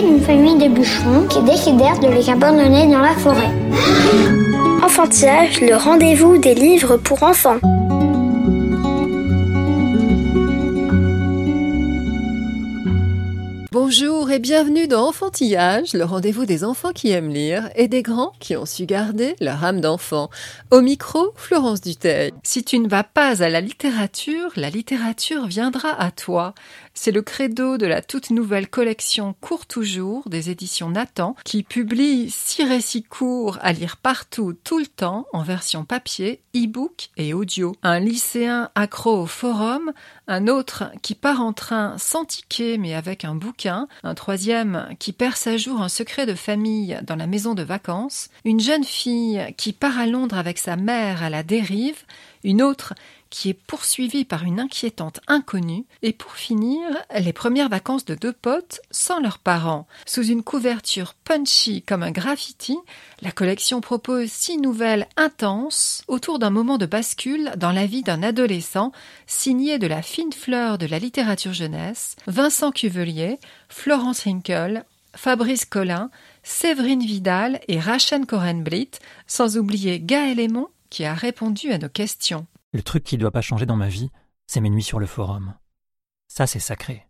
D'une famille de bûcherons qui décidèrent de les abandonner dans la forêt. Enfantillage, le rendez-vous des livres pour enfants. Bonjour et bienvenue dans Enfantillage, le rendez-vous des enfants qui aiment lire et des grands qui ont su garder leur âme d'enfant. Au micro, Florence Duteil. Si tu ne vas pas à la littérature, la littérature viendra à toi. C'est le credo de la toute nouvelle collection Court toujours des éditions Nathan qui publie six récits courts à lire partout, tout le temps, en version papier, e-book et audio. Un lycéen accro au forum, un autre qui part en train sans ticket mais avec un bouquin, un troisième qui perd sa jour en secret de famille dans la maison de vacances, une jeune fille qui part à Londres avec sa mère à la dérive, une autre qui est poursuivie par une inquiétante inconnue, et pour finir, les premières vacances de deux potes sans leurs parents. Sous une couverture punchy comme un graffiti, la collection propose six nouvelles intenses autour d'un moment de bascule dans la vie d'un adolescent, signé de la fine fleur de la littérature jeunesse, Vincent Cuvelier, Florence Hinkel, Fabrice Collin, Séverine Vidal et Rachel Corenblit, sans oublier Gaël Aymon qui a répondu à nos questions. Le truc qui doit pas changer dans ma vie, c'est mes nuits sur le forum. Ça, c'est sacré.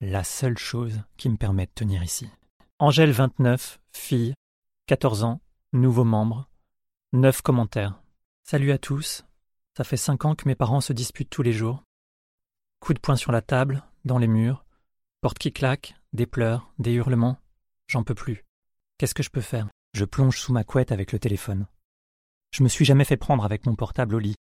La seule chose qui me permet de tenir ici. Angèle 29, fille, 14 ans, nouveau membre, 9 commentaires. Salut à tous. Ça fait 5 ans que mes parents se disputent tous les jours. Coup de poing sur la table, dans les murs, porte qui claque, des pleurs, des hurlements. J'en peux plus. Qu'est-ce que je peux faire? Je plonge sous ma couette avec le téléphone. Je me suis jamais fait prendre avec mon portable au lit.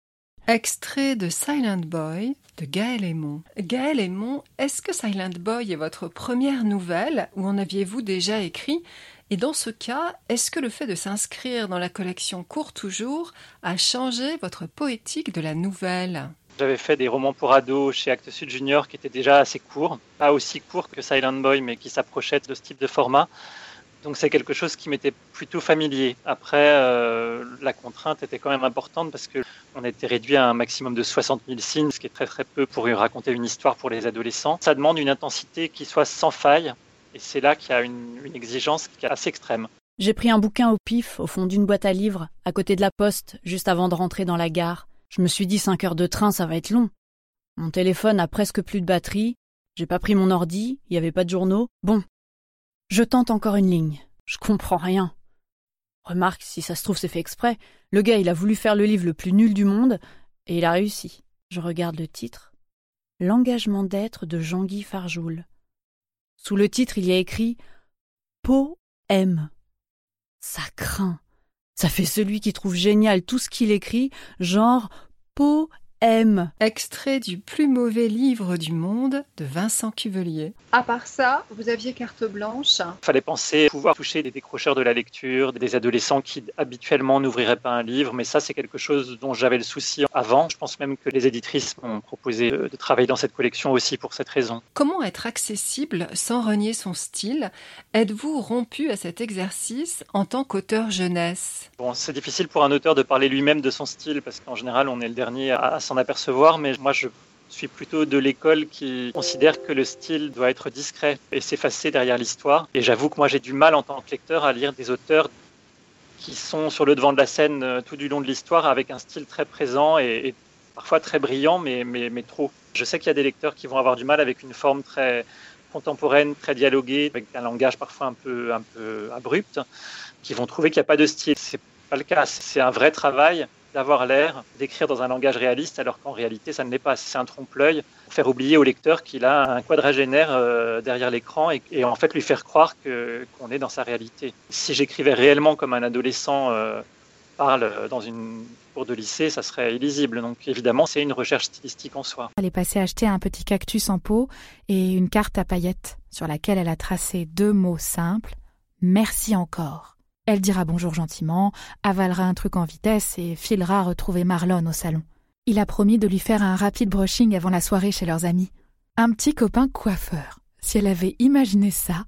Extrait de Silent Boy de Gaël Aymon. Gaël Aymon, est-ce que Silent Boy est votre première nouvelle ou en aviez-vous déjà écrit? Et dans ce cas, est-ce que le fait de s'inscrire dans la collection Court Toujours a changé votre poétique de la nouvelle? J'avais fait des romans pour ados chez Actes Sud Junior qui étaient déjà assez courts, pas aussi courts que Silent Boy, mais qui s'approchaient de ce type de format. Donc c'est quelque chose qui m'était plutôt familier. Après, euh, la contrainte était quand même importante parce que on était réduit à un maximum de 60 000 signes, ce qui est très très peu pour raconter une histoire pour les adolescents. Ça demande une intensité qui soit sans faille, et c'est là qu'il y a une, exigence qui est assez extrême. J'ai pris un bouquin au pif au fond d'une boîte à livres, à côté de la poste, juste avant de rentrer dans la gare. Je me suis dit 5 heures de train, ça va être long. Mon téléphone a presque plus de batterie. J'ai pas pris mon ordi, il y avait pas de journaux. Bon, je tente encore une ligne. Je comprends rien. Remarque, si ça se trouve, c'est fait exprès. Le gars, il a voulu faire le livre le plus nul du monde, et il a réussi. Je regarde le titre. L'engagement d'être de Jean-Guy Farjoul. Sous le titre, il y a écrit Poème. Ça craint. Ça fait celui qui trouve génial tout ce qu'il écrit, genre poème. Extrait du plus mauvais livre du monde de Vincent Cuvelier. À part ça, vous aviez carte blanche. Il fallait penser pouvoir toucher des décrocheurs de la lecture, des adolescents qui habituellement n'ouvriraient pas un livre, mais ça c'est quelque chose dont j'avais le souci avant. Je pense même que les éditrices m'ont proposé de, de travailler dans cette collection aussi pour cette raison. Comment être accessible sans renier son style? Êtes-vous rompu à cet exercice en tant qu'auteur jeunesse? Bon, c'est difficile pour un auteur de parler lui-même de son style parce qu'en général on est le dernier à, à s'en apercevoir, mais moi je suis plutôt de l'école qui considère que le style doit être discret et s'effacer derrière l'histoire. Et j'avoue que moi j'ai du mal en tant que lecteur à lire des auteurs qui sont sur le devant de la scène euh, tout du long de l'histoire avec un style très présent et, parfois très brillant, mais, mais, mais trop. Je sais qu'il y a des lecteurs qui vont avoir du mal avec une forme très contemporaine, très dialoguée, avec un langage parfois un peu, un peu abrupt, qui vont trouver qu'il n'y a pas de style. C'est pas le cas. C'est un vrai travail d'avoir l'air d'écrire dans un langage réaliste, alors qu'en réalité, ça ne l'est pas. C'est un trompe-l'œil pour faire oublier au lecteur qu'il a un quadragénaire euh, derrière l'écran et, en fait lui faire croire qu'on est dans sa réalité. Si j'écrivais réellement comme un adolescent euh, parle dans une cour de lycée, ça serait illisible. Donc évidemment, c'est une recherche stylistique en soi. Elle est passée acheter un petit cactus en pot et une carte à paillettes sur laquelle elle a tracé deux mots simples Merci encore. Elle dira bonjour gentiment, avalera un truc en vitesse et filera retrouver Marlon au salon. Il a promis de lui faire un rapide brushing avant la soirée chez leurs amis. Un petit copain coiffeur. Si elle avait imaginé ça,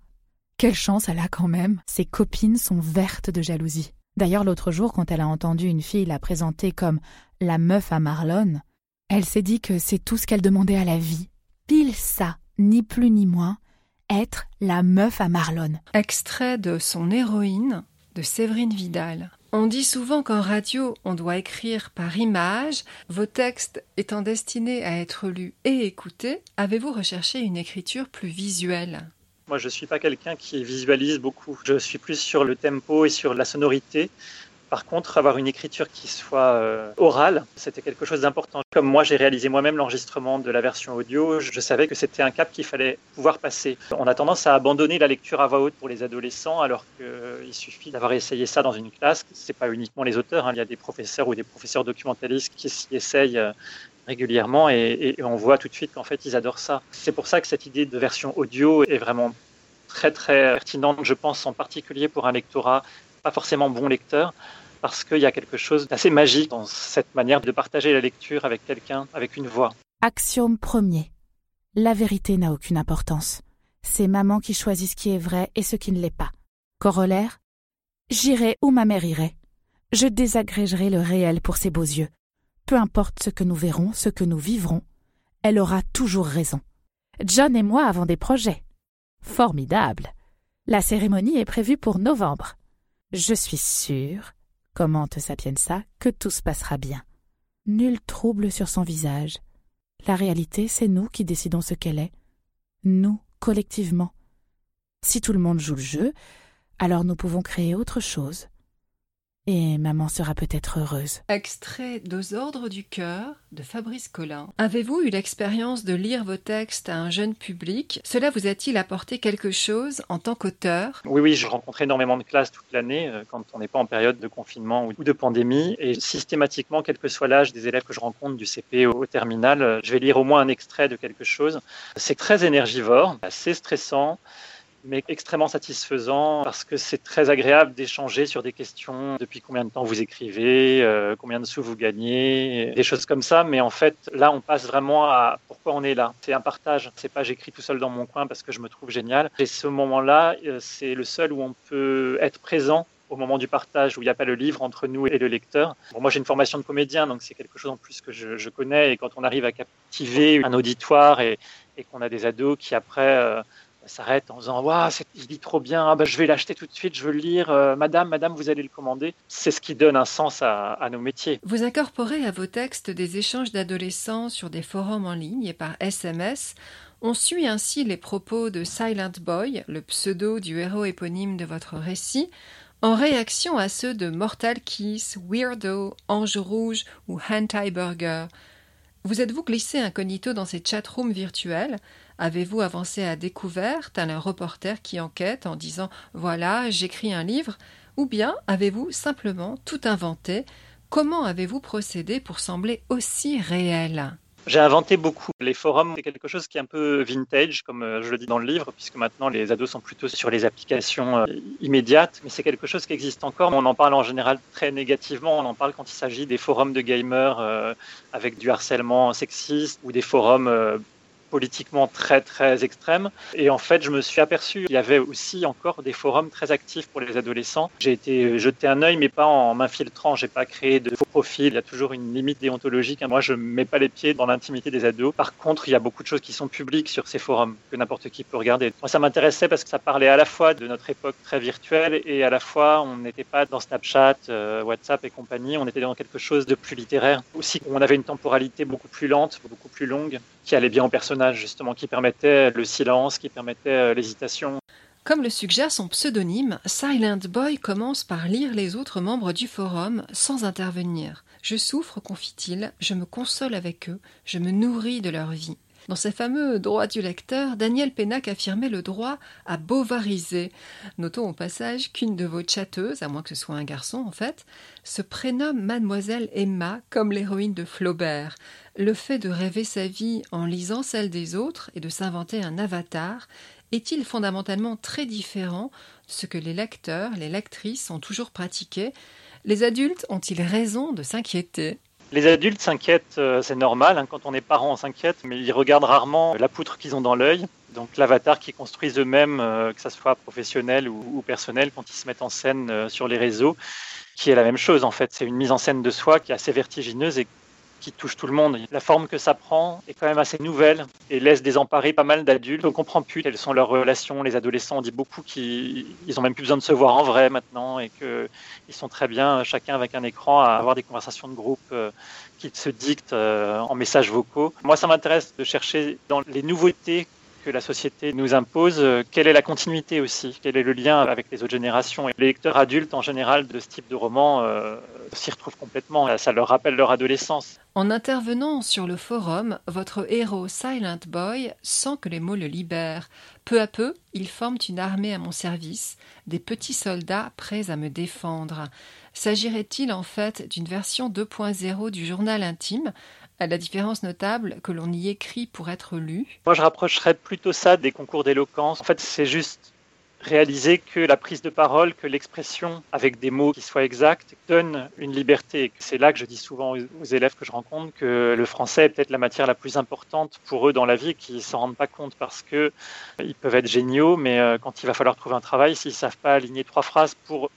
quelle chance elle a quand même. Ses copines sont vertes de jalousie. D'ailleurs, l'autre jour, quand elle a entendu une fille la présenter comme la meuf à Marlon, elle s'est dit que c'est tout ce qu'elle demandait à la vie. Pile ça, ni plus ni moins, être la meuf à Marlon. Extrait de son héroïne de Séverine Vidal. On dit souvent qu'en radio, on doit écrire par image. Vos textes étant destinés à être lus et écoutés, avez-vous recherché une écriture plus visuelle? Moi, je ne suis pas quelqu'un qui visualise beaucoup. Je suis plus sur le tempo et sur la sonorité. Par contre, avoir une écriture qui soit euh, orale, c'était quelque chose d'important. Comme moi, j'ai réalisé moi-même l'enregistrement de la version audio, je savais que c'était un cap qu'il fallait pouvoir passer. On a tendance à abandonner la lecture à voix haute pour les adolescents, alors qu'il suffit d'avoir essayé ça dans une classe. C'est pas uniquement les auteurs, hein. il y a des professeurs ou des professeurs documentalistes qui s'y essayent euh, régulièrement et, et on voit tout de suite qu'en fait, ils adorent ça. C'est pour ça que cette idée de version audio est vraiment très très pertinente, je pense, en particulier pour un lectorat pas forcément bon lecteur, parce qu'il y a quelque chose d'assez magique dans cette manière de partager la lecture avec quelqu'un, avec une voix. Axiome premier. La vérité n'a aucune importance. C'est maman qui choisit ce qui est vrai et ce qui ne l'est pas. Corollaire J'irai où ma mère irait. Je désagrégerai le réel pour ses beaux yeux. Peu importe ce que nous verrons, ce que nous vivrons, elle aura toujours raison. John et moi avons des projets. Formidable. La cérémonie est prévue pour novembre. Je suis sûre commente Sapienza, que tout se passera bien. Nul trouble sur son visage. La réalité, c'est nous qui décidons ce qu'elle est. Nous, collectivement. Si tout le monde joue le jeu, alors nous pouvons créer autre chose. Et maman sera peut-être heureuse. Extrait d'Aux ordres du cœur de Fabrice Collin. Avez-vous eu l'expérience de lire vos textes à un jeune public? Cela vous a-t-il apporté quelque chose en tant qu'auteur? Oui, oui, je rencontre énormément de classes toute l'année euh, quand on n'est pas en période de confinement ou de pandémie. Et systématiquement, quel que soit l'âge des élèves que je rencontre du CP au terminal, euh, je vais lire au moins un extrait de quelque chose. C'est très énergivore, assez stressant mais extrêmement satisfaisant parce que c'est très agréable d'échanger sur des questions depuis combien de temps vous écrivez, euh, combien de sous vous gagnez, des choses comme ça. Mais en fait, là, on passe vraiment à pourquoi on est là. C'est un partage. C'est pas j'écris tout seul dans mon coin parce que je me trouve génial. Et ce moment-là, euh, c'est le seul où on peut être présent au moment du partage où il n'y a pas le livre entre nous et le lecteur. Moi, j'ai une formation de comédien, donc c'est quelque chose en plus que je, connais. Et quand on arrive à captiver un auditoire et, et qu'on a des ados qui après euh, s'arrête en disant Waouh, il dit trop bien, ah ben, je vais l'acheter tout de suite, je veux le lire, euh, madame, madame, vous allez le commander. C'est ce qui donne un sens à, à, nos métiers. Vous incorporez à vos textes des échanges d'adolescents sur des forums en ligne et par SMS. On suit ainsi les propos de Silent Boy, le pseudo du héros éponyme de votre récit, en réaction à ceux de Mortal Kiss, Weirdo, Ange Rouge ou Hentai Burger. Vous êtes-vous glissé incognito dans ces chatrooms virtuels? Avez-vous avancé à découvert, tel un reporter qui enquête en disant Voilà, j'écris un livre Ou bien avez-vous simplement tout inventé? Comment avez-vous procédé pour sembler aussi réel? J'ai inventé beaucoup. Les forums, c'est quelque chose qui est un peu vintage, comme euh, je le dis dans le livre, puisque maintenant les ados sont plutôt sur les applications euh, immédiates, mais c'est quelque chose qui existe encore. On en parle en général très négativement. On en parle quand il s'agit des forums de gamers euh, avec du harcèlement sexiste ou des forums politiquement très très extrême. Et en fait, je me suis aperçu qu'il y avait aussi encore des forums très actifs pour les adolescents. J'ai été jeté un œil, mais pas en m'infiltrant. J'ai pas créé de faux profils. Il y a toujours une limite déontologique. Moi, je mets pas les pieds dans l'intimité des ados. Par contre, il y a beaucoup de choses qui sont publiques sur ces forums que n'importe qui peut regarder. Moi, ça m'intéressait parce que ça parlait à la fois de notre époque très virtuelle et à la fois on n'était pas dans Snapchat, euh, WhatsApp et compagnie. On était dans quelque chose de plus littéraire. Aussi, on avait une temporalité beaucoup plus lente, beaucoup plus longue, qui allait bien au personnage justement, qui permettait le silence, qui permettait euh, l'hésitation. Comme le suggère son pseudonyme, Silent Boy commence par lire les autres membres du forum sans intervenir. Je souffre, confie-t-il, je me console avec eux, je me nourris de leur vie. Dans ses fameux droits du lecteur, Daniel Pénac affirmait le droit à bovariser. Notons au passage qu'une de vos chatteuses, à moins que ce soit un garçon en fait, se prénomme Mademoiselle Emma comme l'héroïne de Flaubert. Le fait de rêver sa vie en lisant celle des autres et de s'inventer un avatar est-il fondamentalement très différent ce que les lecteurs, les lectrices ont toujours pratiqué? Les adultes ont-ils raison de s'inquiéter? Les adultes s'inquiètent, euh, c'est normal, hein, quand on est parent on s'inquiète, mais ils regardent rarement la poutre qu'ils ont dans l'œil, donc l'avatar qu'ils construisent eux-mêmes, euh, que ce soit professionnel ou, personnel, quand ils se mettent en scène euh, sur les réseaux, qui est la même chose en fait, c'est une mise en scène de soi qui est assez vertigineuse et qui touche tout le monde. La forme que ça prend est quand même assez nouvelle et laisse désemparer pas mal d'adultes. On comprend plus quelles sont leurs relations. Les adolescents, on dit beaucoup qu'ils n'ont même plus besoin de se voir en vrai maintenant et qu'ils sont très bien, chacun avec un écran, à avoir des conversations de groupe euh, qui se dictent euh, en messages vocaux. Moi, ça m'intéresse de chercher dans les nouveautés que la société nous impose, euh, quelle est la continuité aussi? Quel est le lien avec les autres générations? Et les lecteurs adultes, en général, de ce type de roman euh, s'y retrouvent complètement. Ça leur rappelle leur adolescence. En intervenant sur le forum, votre héros Silent Boy sent que les mots le libèrent. Peu à peu, ils forment une armée à mon service, des petits soldats prêts à me défendre. S'agirait-il en fait d'une version 2.0 du journal intime à la différence notable que l'on y écrit pour être lu. Moi, je rapprocherais plutôt ça des concours d'éloquence. En fait, c'est juste réaliser que la prise de parole, que l'expression avec des mots qui soient exacts donne une liberté. C'est là que je dis souvent aux élèves que je rencontre que le français est peut-être la matière la plus importante pour eux dans la vie, qu'ils s'en rendent pas compte parce que ils peuvent être géniaux, mais euh, quand il va falloir trouver un travail, s'ils savent pas aligner trois phrases pour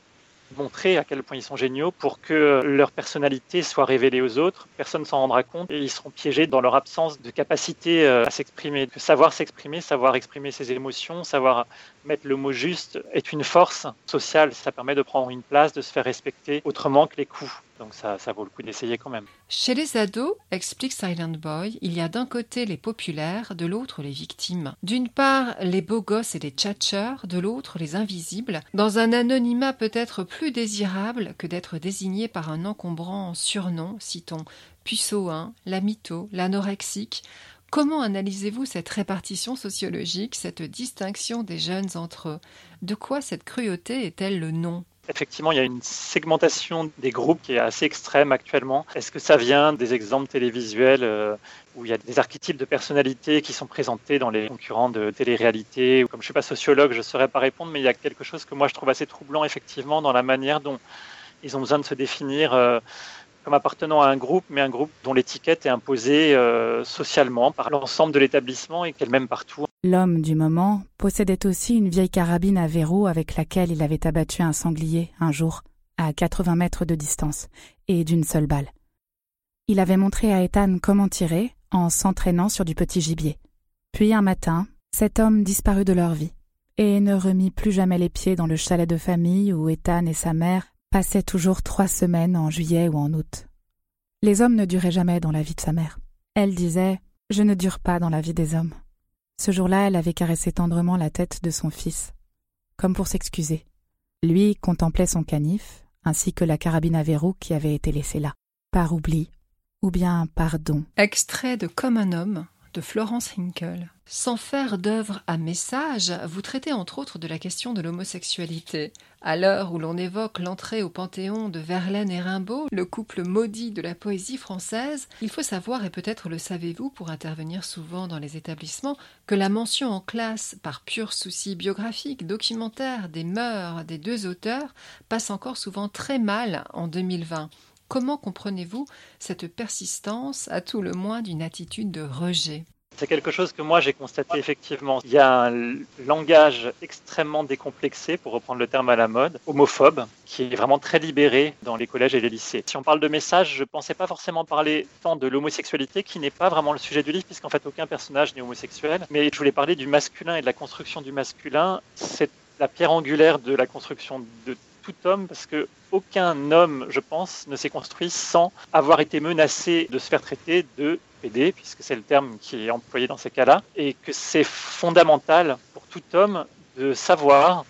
montrer à quel point ils sont géniaux pour que leur personnalité soit révélée aux autres. Personne ne s'en rendra compte et ils seront piégés dans leur absence de capacité euh, à s'exprimer. Savoir s'exprimer, savoir exprimer ses émotions, savoir mettre le mot juste est une force sociale. Ça permet de prendre une place, de se faire respecter autrement que les coups. Donc ça, vaut le coup d'essayer quand même. Chez les ados, explique Silent Boy, il y a d'un côté les populaires, de l'autre les victimes. D'une part, les beaux gosses et les tchatcheurs, de l'autre les invisibles, dans un anonymat peut-être plus désirable que d'être désigné par un encombrant surnom, citons puceau 1, la mytho, l'anorexique, Comment analysez-vous cette répartition sociologique, cette distinction des jeunes entre eux? De quoi cette cruauté est-elle le nom? Effectivement, il y a une segmentation des groupes qui est assez extrême actuellement. Est-ce que ça vient des exemples télévisuels euh, où il y a des archétypes de personnalités qui sont présentés dans les concurrents de télé-réalité Comme je ne suis pas sociologue, je ne saurais pas répondre, mais il y a quelque chose que moi je trouve assez troublant effectivement dans la manière dont ils ont besoin de se définir. Euh, comme appartenant à un groupe, mais un groupe dont l'étiquette est imposée euh, socialement par l'ensemble de l'établissement et qu'elle même partout. L'homme du moment possédait aussi une vieille carabine à verrou avec laquelle il avait abattu un sanglier un jour, à 80 mètres de distance, et d'une seule balle. Il avait montré à Ethan comment tirer en s'entraînant sur du petit gibier. Puis un matin, cet homme disparut de leur vie et ne remit plus jamais les pieds dans le chalet de famille où Ethan et sa mère passaient toujours trois semaines en juillet ou en août. Les hommes ne duraient jamais dans la vie de sa mère. Elle disait Je ne dure pas dans la vie des hommes. Ce jour-là, elle avait caressé tendrement la tête de son fils, comme pour s'excuser. Lui contemplait son canif, ainsi que la carabine à verrou qui avait été laissée là, par oubli, ou bien par don. Extrait de Comme un homme Florence Hinkel. Sans faire d'œuvre à message, vous traitez entre autres de la question de l'homosexualité. À l'heure où l'on évoque l'entrée au Panthéon de Verlaine et Rimbaud, le couple maudit de la poésie française, il faut savoir, et peut-être le savez-vous pour intervenir souvent dans les établissements, que la mention en classe par pur souci biographique, documentaire des mœurs des deux auteurs passe encore souvent très mal en 2020. Comment comprenez-vous cette persistance, à tout le moins, d'une attitude de rejet? C'est quelque chose que moi j'ai constaté effectivement. Il y a un langage extrêmement décomplexé, pour reprendre le terme à la mode, homophobe, qui est vraiment très libéré dans les collèges et les lycées. Si on parle de message, je ne pensais pas forcément parler tant de l'homosexualité, qui n'est pas vraiment le sujet du livre, puisqu'en fait aucun personnage n'est homosexuel, mais je voulais parler du masculin et de la construction du masculin. C'est la pierre angulaire de la construction de tout homme, parce que aucun homme, je pense, ne s'est construit sans avoir été menacé de se faire traiter de PD, puisque c'est le terme qui est employé dans ces cas-là, et que c'est fondamental pour tout homme de savoir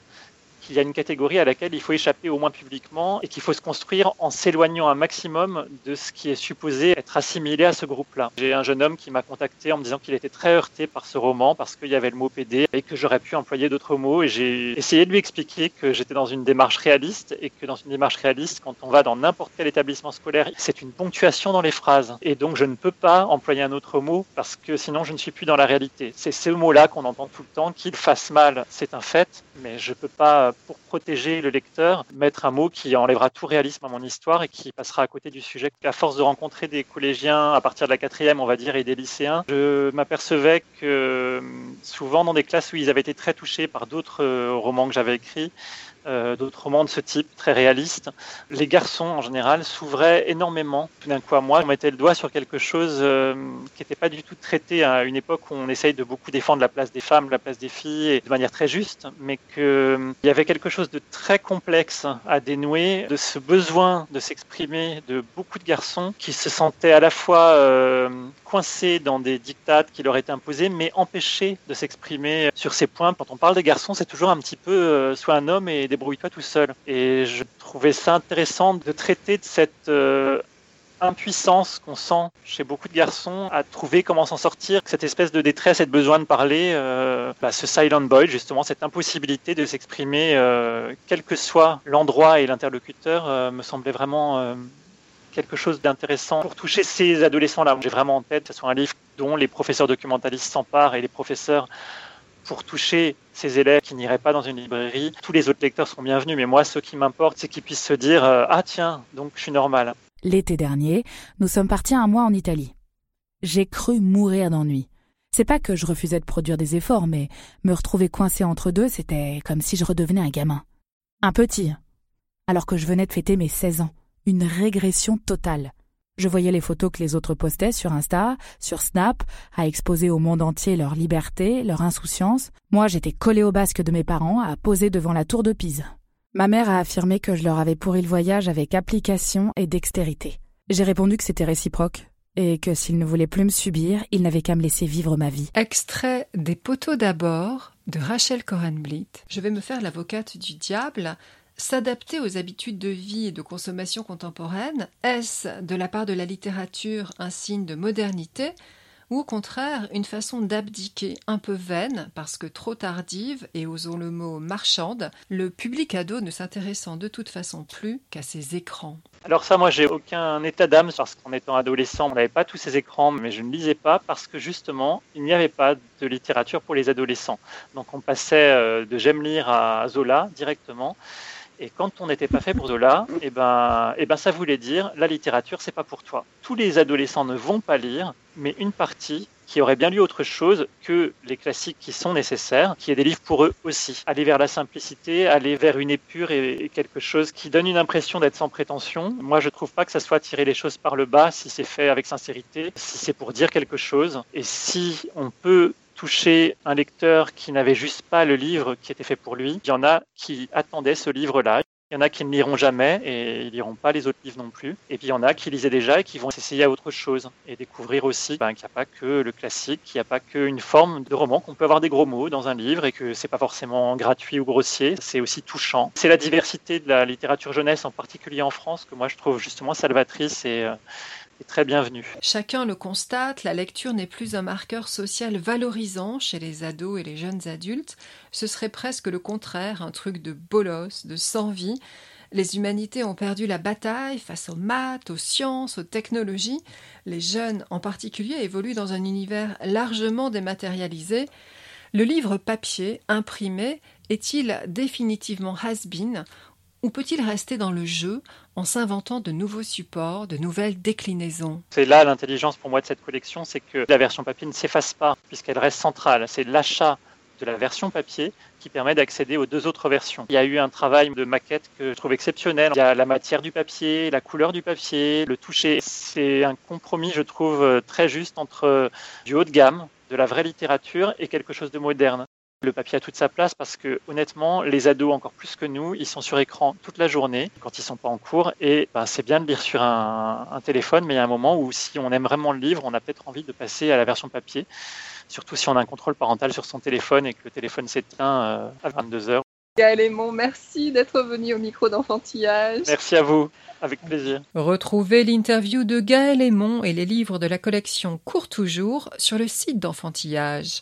qu'il y a une catégorie à laquelle il faut échapper au moins publiquement et qu'il faut se construire en s'éloignant un maximum de ce qui est supposé être assimilé à ce groupe-là. J'ai un jeune homme qui m'a contacté en me disant qu'il était très heurté par ce roman parce qu'il y avait le mot PD et que j'aurais pu employer d'autres mots et j'ai essayé de lui expliquer que j'étais dans une démarche réaliste et que dans une démarche réaliste, quand on va dans n'importe quel établissement scolaire, c'est une ponctuation dans les phrases et donc je ne peux pas employer un autre mot parce que sinon je ne suis plus dans la réalité. C'est ce mot-là qu'on entend tout le temps, qu'il fasse mal, c'est un fait, mais je ne peux pas pour protéger le lecteur, mettre un mot qui enlèvera tout réalisme à mon histoire et qui passera à côté du sujet. À force de rencontrer des collégiens à partir de la quatrième, on va dire, et des lycéens, je m'apercevais que souvent dans des classes où ils avaient été très touchés par d'autres romans que j'avais écrits, euh, d'autres romans de ce type, très réalistes. Les garçons, en général, s'ouvraient énormément. Tout d'un coup, à moi, on mettait le doigt sur quelque chose euh, qui n'était pas du tout traité à une époque où on essaye de beaucoup défendre la place des femmes, la place des filles, de manière très juste, mais qu'il euh, y avait quelque chose de très complexe à dénouer, de ce besoin de s'exprimer de beaucoup de garçons qui se sentaient à la fois coincés dans des dictates qui leur étaient imposés, mais empêchés de s'exprimer sur ces points. Quand on parle des garçons, c'est toujours un petit peu soit un homme et débrouille-toi tout seul. Et je trouvais ça intéressant de traiter de cette euh, impuissance qu'on sent chez beaucoup de garçons à trouver comment s'en sortir, cette espèce de détresse et de besoin de parler, euh, bah, ce silent boy, justement, cette impossibilité de s'exprimer, euh, quel que soit l'endroit et l'interlocuteur, me semblait vraiment quelque chose d'intéressant pour toucher ces adolescents-là. J'ai vraiment en tête, que ce soit un livre dont les professeurs documentalistes s'emparent et les professeurs pour toucher ces élèves qui n'iraient pas dans une librairie. Tous les autres lecteurs seront bienvenus, mais moi, ce qui m'importe, c'est qu'ils puissent se dire euh, Ah, tiens, donc je suis normal. L'été dernier, nous sommes partis un mois en Italie. J'ai cru mourir d'ennui. C'est pas que je refusais de produire des efforts, mais me retrouver coincé entre deux, c'était comme si je redevenais un gamin. Un petit. Alors que je venais de fêter mes 16 ans. Une régression totale. Je voyais les photos que les autres postaient sur Insta, sur Snap, à exposer au monde entier leur liberté, leur insouciance. Moi, j'étais collé au basque de mes parents, à poser devant la tour de Pise. Ma mère a affirmé que je leur avais pourri le voyage avec application et dextérité. J'ai répondu que c'était réciproque, et que s'ils ne voulaient plus me subir, ils n'avaient qu'à me laisser vivre ma vie. Extrait des poteaux d'abord de Rachel Corenblit. Je vais me faire l'avocate du diable. S'adapter aux habitudes de vie et de consommation contemporaines, est-ce de la part de la littérature un signe de modernité ou au contraire une façon d'abdiquer un peu vaine parce que trop tardive et osons le mot marchande, le public ado ne s'intéressant de toute façon plus qu'à ses écrans? Alors ça, moi, j'ai aucun état d'âme parce qu'en étant adolescent, on n'avait pas tous ces écrans, mais je ne lisais pas parce que justement, il n'y avait pas de littérature pour les adolescents. Donc on passait euh, de J'aime lire à Zola directement. Et quand on n'était pas fait pour Zola, et eh ben, et eh ben ça voulait dire la littérature, c'est pas pour toi. Tous les adolescents ne vont pas lire, mais une partie qui aurait bien lu autre chose que les classiques qui sont nécessaires, qui est des livres pour eux aussi. Aller vers la simplicité, aller vers une épure et, quelque chose qui donne une impression d'être sans prétention. Moi, je trouve pas que ça soit tirer les choses par le bas si c'est fait avec sincérité, si c'est pour dire quelque chose. Et si on peut toucher un lecteur qui n'avait juste pas le livre qui était fait pour lui. Il y en a qui attendaient ce livre-là. Il y en a qui ne liront jamais et ils liront pas les autres livres non plus. Et puis il y en a qui lisaient déjà et qui vont s'essayer à autre chose et découvrir aussi ben, qu'il n'y a pas que le classique, qu'il n'y a pas qu'une forme de roman, qu'on peut avoir des gros mots dans un livre et que c'est pas forcément gratuit ou grossier, c'est aussi touchant. C'est la diversité de la littérature jeunesse, en particulier en France, que moi je trouve justement salvatrice et euh, très bienvenue. Chacun le constate, la lecture n'est plus un marqueur social valorisant chez les ados et les jeunes adultes. Ce serait presque le contraire, un truc de bolos, de sans-vie. Les humanités ont perdu la bataille face aux maths, aux sciences, aux technologies. Les jeunes en particulier évoluent dans un univers largement dématérialisé. Le livre papier, imprimé, est-il définitivement has-been? Ou peut-il rester dans le jeu en s'inventant de nouveaux supports, de nouvelles déclinaisons? C'est là l'intelligence pour moi de cette collection, c'est que la version papier ne s'efface pas puisqu'elle reste centrale. C'est l'achat de la version papier qui permet d'accéder aux deux autres versions. Il y a eu un travail de maquette que je trouve exceptionnel. Il y a la matière du papier, la couleur du papier, le toucher. C'est un compromis, je trouve, très juste entre du haut de gamme, de la vraie littérature et quelque chose de moderne. Le papier a toute sa place parce que honnêtement, les ados encore plus que nous, ils sont sur écran toute la journée quand ils sont pas en cours et ben, c'est bien de lire sur un, téléphone, mais il y a un moment où si on aime vraiment le livre, on a peut-être envie de passer à la version papier, surtout si on a un contrôle parental sur son téléphone et que le téléphone s'éteint euh, à 22 heures. Gaël Aymon, merci d'être venu au micro d'enfantillage. Merci à vous, avec plaisir. Retrouvez l'interview de Gaël Aymon et les livres de la collection Court Toujours sur le site d'enfantillage.